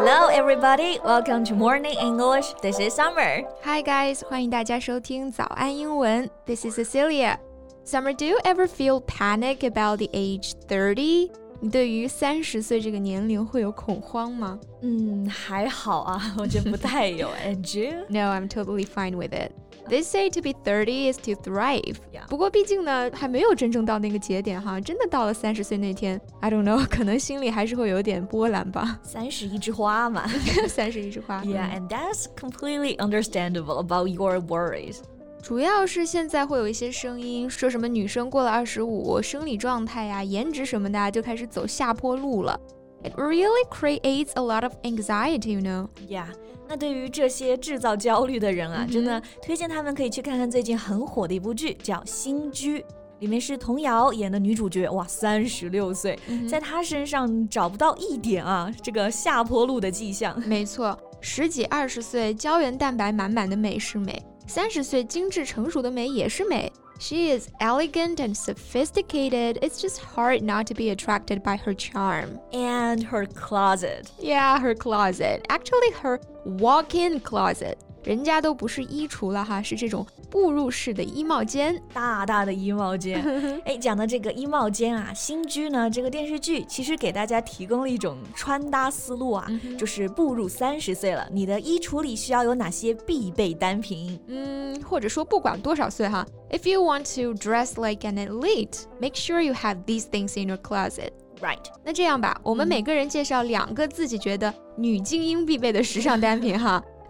Hello, everybody. Welcome to Morning English. This is Summer. Hi, guys. 欢迎大家收听早安英文。This is Cecilia. Summer, do you ever feel panic about the age thirty? 你对于三十岁这个年龄会有恐慌吗？嗯，还好啊，我觉得不太有。And you? No, I'm totally fine with it. They say to be thirty is to thrive. Yeah. 不过毕竟呢，还没有真正到那个节点哈。真的到了三十岁那天，I don't know，可能心里还是会有点波澜吧。三十一枝花嘛。三十一枝花。Yeah, and that's completely understandable about your worries. 主要是现在会有一些声音说什么女生过了二十五，生理状态呀、颜值什么的就开始走下坡路了。It really creates a lot of anxiety, you know. Yeah. 那对于这些制造焦虑的人啊，真的推荐他们可以去看看最近很火的一部剧，叫《新居》，里面是童瑶演的女主角，哇，三十六岁，在她身上找不到一点啊这个下坡路的迹象。没错，十几二十岁胶原蛋白满满的美是美。三十岁精致成熟的美也是美。She is elegant and sophisticated. It's just hard not to be attracted by her charm. And her closet. Yeah, her closet. Actually, her walk-in closet. 人家都不是衣橱了哈，是这种步入式的衣帽间，大大的衣帽间。哎，讲到这个衣帽间啊，新居呢这个电视剧其实给大家提供了一种穿搭思路啊，就是步入三十岁了，你的衣橱里需要有哪些必备单品？嗯，或者说不管多少岁哈，If you want to dress like an elite, make sure you have these things in your closet. Right，那这样吧，我们每个人介绍两个自己觉得女精英必备的时尚单品哈。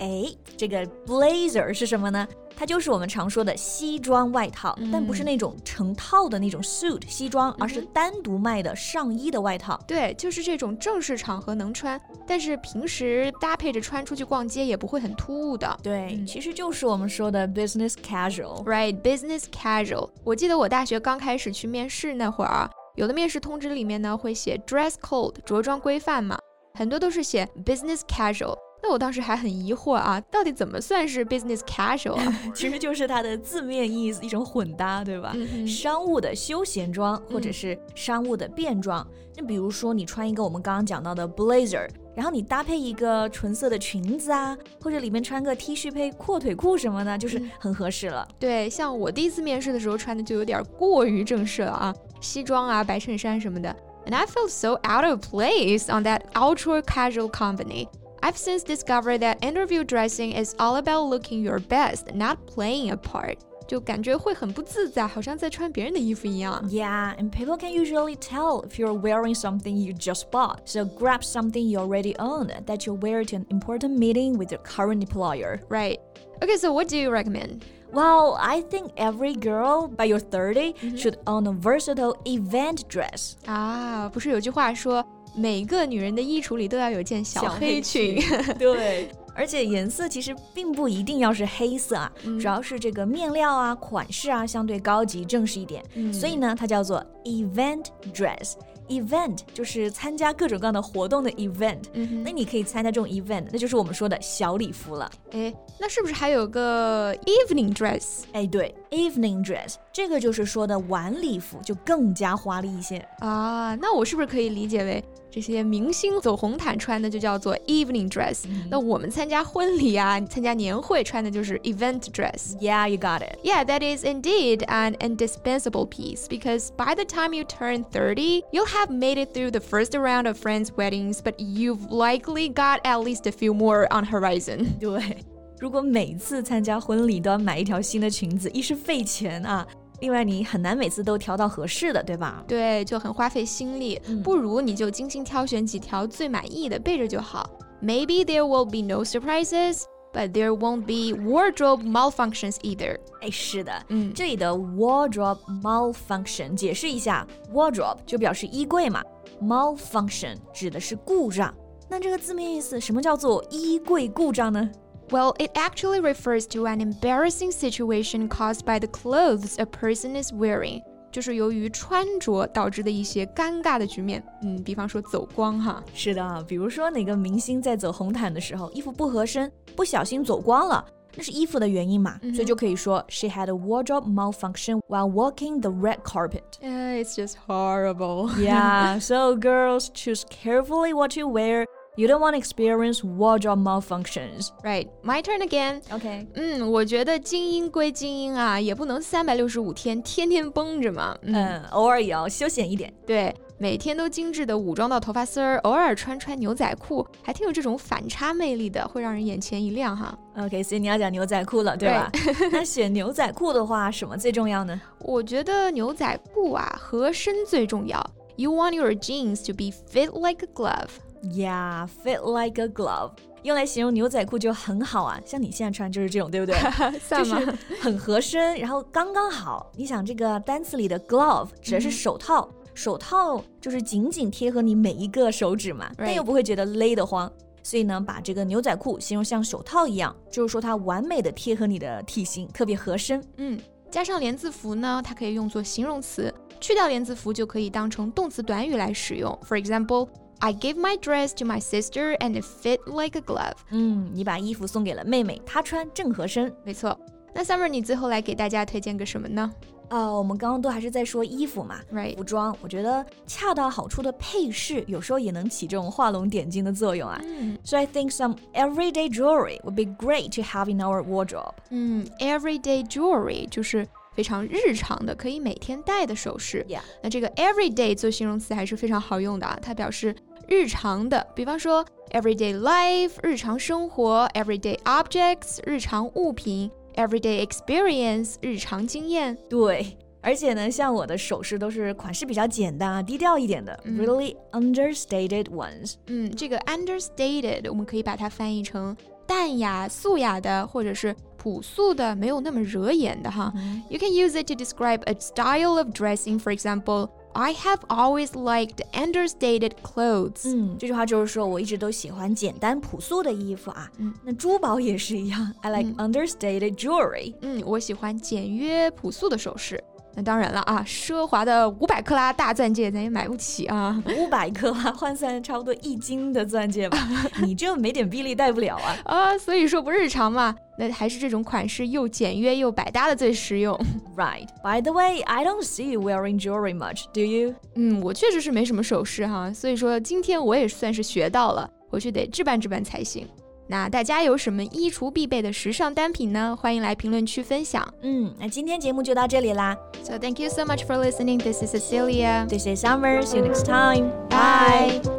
哎，这个 blazer 是什么呢？它就是我们常说的西装外套，但不是那种成套的那种 suit 西装，而是单独卖的上衣的外套。对，就是这种正式场合能穿，但是平时搭配着穿出去逛街也不会很突兀的。对，其实就是我们说的 business casual。Right，business casual。我记得我大学刚开始去面试那会儿啊，有的面试通知里面呢会写 dress code 着装规范嘛，很多都是写 business casual。那我当时还很疑惑啊，到底怎么算是 business casual 啊？其实就是它的字面意思，一种混搭，对吧？商务的休闲装或者是商务的便装。那比如说你穿一个我们刚刚讲到的 blazer，然后你搭配一个纯色的裙子啊，或者里面穿个 T 恤配阔腿裤什么的，就是很合适了。对，像我第一次面试的时候穿的就有点过于正式了啊，西装啊、白衬衫什么的。And I felt so out of place on that ultra casual company. I've since discovered that interview dressing is all about looking your best, not playing a part. 就感觉会很不自在，好像在穿别人的衣服一样。Yeah, and people can usually tell if you're wearing something you just bought. So grab something you already own that you wear to an important meeting with your current employer. Right. Okay, so what do you recommend? Well, I think every girl by your 30 should own a versatile event dress. 啊，不是有句话说 每个女人的衣橱里都要有件小黑裙。对。而且颜色其实并不一定要是黑色啊，主要是这个面料啊、款式啊相对高级正式一点，所以呢，它叫做 event dress。event 就是参加各种各样的活动的 event，、嗯、那你可以参加这种 event，那就是我们说的小礼服了。哎，那是不是还有个 evening dress？哎，对，evening dress 这个就是说的晚礼服，就更加华丽一些啊。那我是不是可以理解为？这些明星走红毯穿的就叫做 evening dress，、嗯、那我们参加婚礼啊、参加年会穿的就是 event dress。 Yeah, you got it. Yeah, that is indeed an indispensable piece because by the time you turn 30, you'll have made it through the first round of friends' weddings, but you've likely got at least a few more on horizon. 对，如果每次参加婚礼都要买一条新的裙子，一是费钱啊。 另外，你很难每次都调到合适的，对吧？对，就很花费心力。嗯、不如你就精心挑选几条最满意的备着就好。Maybe there will be no surprises, but there won't be wardrobe malfunctions either. 哎，是的，嗯，这里的 wardrobe malfunction 解释一下，wardrobe 就表示衣柜嘛，malfunction 指的是故障。那这个字面意思，什么叫做衣柜故障呢？Well, it actually refers to an embarrassing situation caused by the clothes a person is wearing. 就是由于穿着导致的一些尴尬的局面。嗯，比方说走光哈。是的，比如说哪个明星在走红毯的时候，衣服不合身，不小心走光了。那是衣服的原因嘛，所以就可以说 she had a wardrobe malfunction while walking the red carpet. Uh, it's just horrible. yeah, so girls choose carefully what you wear. You don't want to experience wardrobe malfunctions. Right, my turn again. Okay. 嗯，我觉得精英归精英啊，也不能三百六十五天天天绷着嘛。嗯，偶尔也要休闲一点。对。每天都精致的武装到头发丝儿，偶尔穿穿牛仔裤，还挺有这种反差魅力的，会让人眼前一亮哈。OK，所以你要讲牛仔裤了，对吧？那选牛仔裤的话，什么最重要呢？我觉得牛仔裤啊，合身最重要。You want your jeans to be fit like a glove. Yeah, fit like a glove. 用来形容牛仔裤就很好啊，像你现在穿就是这种，对不对？就是很合身，然后刚刚好。你想这个单词里的 glove 指的是手套。手套就是紧紧贴合你每一个手指嘛，但又不会觉得勒得慌，所以呢，把这个牛仔裤形容像手套一样，就是说它完美的贴合你的体型，特别合身。嗯，加上连字符呢，它可以用作形容词；去掉连字符就可以当成动词短语来使用。For example, I gave my dress to my sister and it fit like a glove。嗯，你把衣服送给了妹妹，她穿正合身。没错。那 Summer，你最后来给大家推荐个什么呢？呃，我们刚刚都还是在说衣服嘛，right？服装，我觉得恰到好处的配饰有时候也能起这种画龙点睛的作用啊。嗯，So I think some everyday jewelry would be great to have in our wardrobe。嗯，everyday jewelry 就是 非常日常的，可以每天戴的首饰。那这个 everyday 做形容词还是非常好用的啊，它表示日常的，比方说 everyday life 日常生活，everyday objects 日常物品。Everyday experience 日常经验，对，而且呢，像我的首饰都是款式比较简单啊，低调一点的，really understated ones。嗯，这个 understated 我们可以把它翻译成淡雅、素雅的，或者是朴素的，没有那么惹眼的哈。You can use it to describe a style of dressing, for example. I have always liked understated clothes。嗯，这句话就是说我一直都喜欢简单朴素的衣服啊。嗯，那珠宝也是一样，I like understated jewelry。嗯，我喜欢简约朴素的首饰。那当然了啊，奢华的五百克拉大钻戒咱也买不起啊。五百克拉换算差不多一斤的钻戒吧，你这没点臂力戴不了啊。啊，所以说不日常嘛， 那还是这种款式又简约又百搭的最实用。Right. By the way, I don't see you wearing jewelry much, do you? 嗯，我确实是没什么首饰哈，所以说今天我也算是学到了，回去得置办置办才行。那大家有什么衣橱必备的时尚单品呢？欢迎来评论区分享。嗯，那今天节目就到这里啦。So thank you so much for listening. This is Cecilia. This is Summer. See you next time. Bye.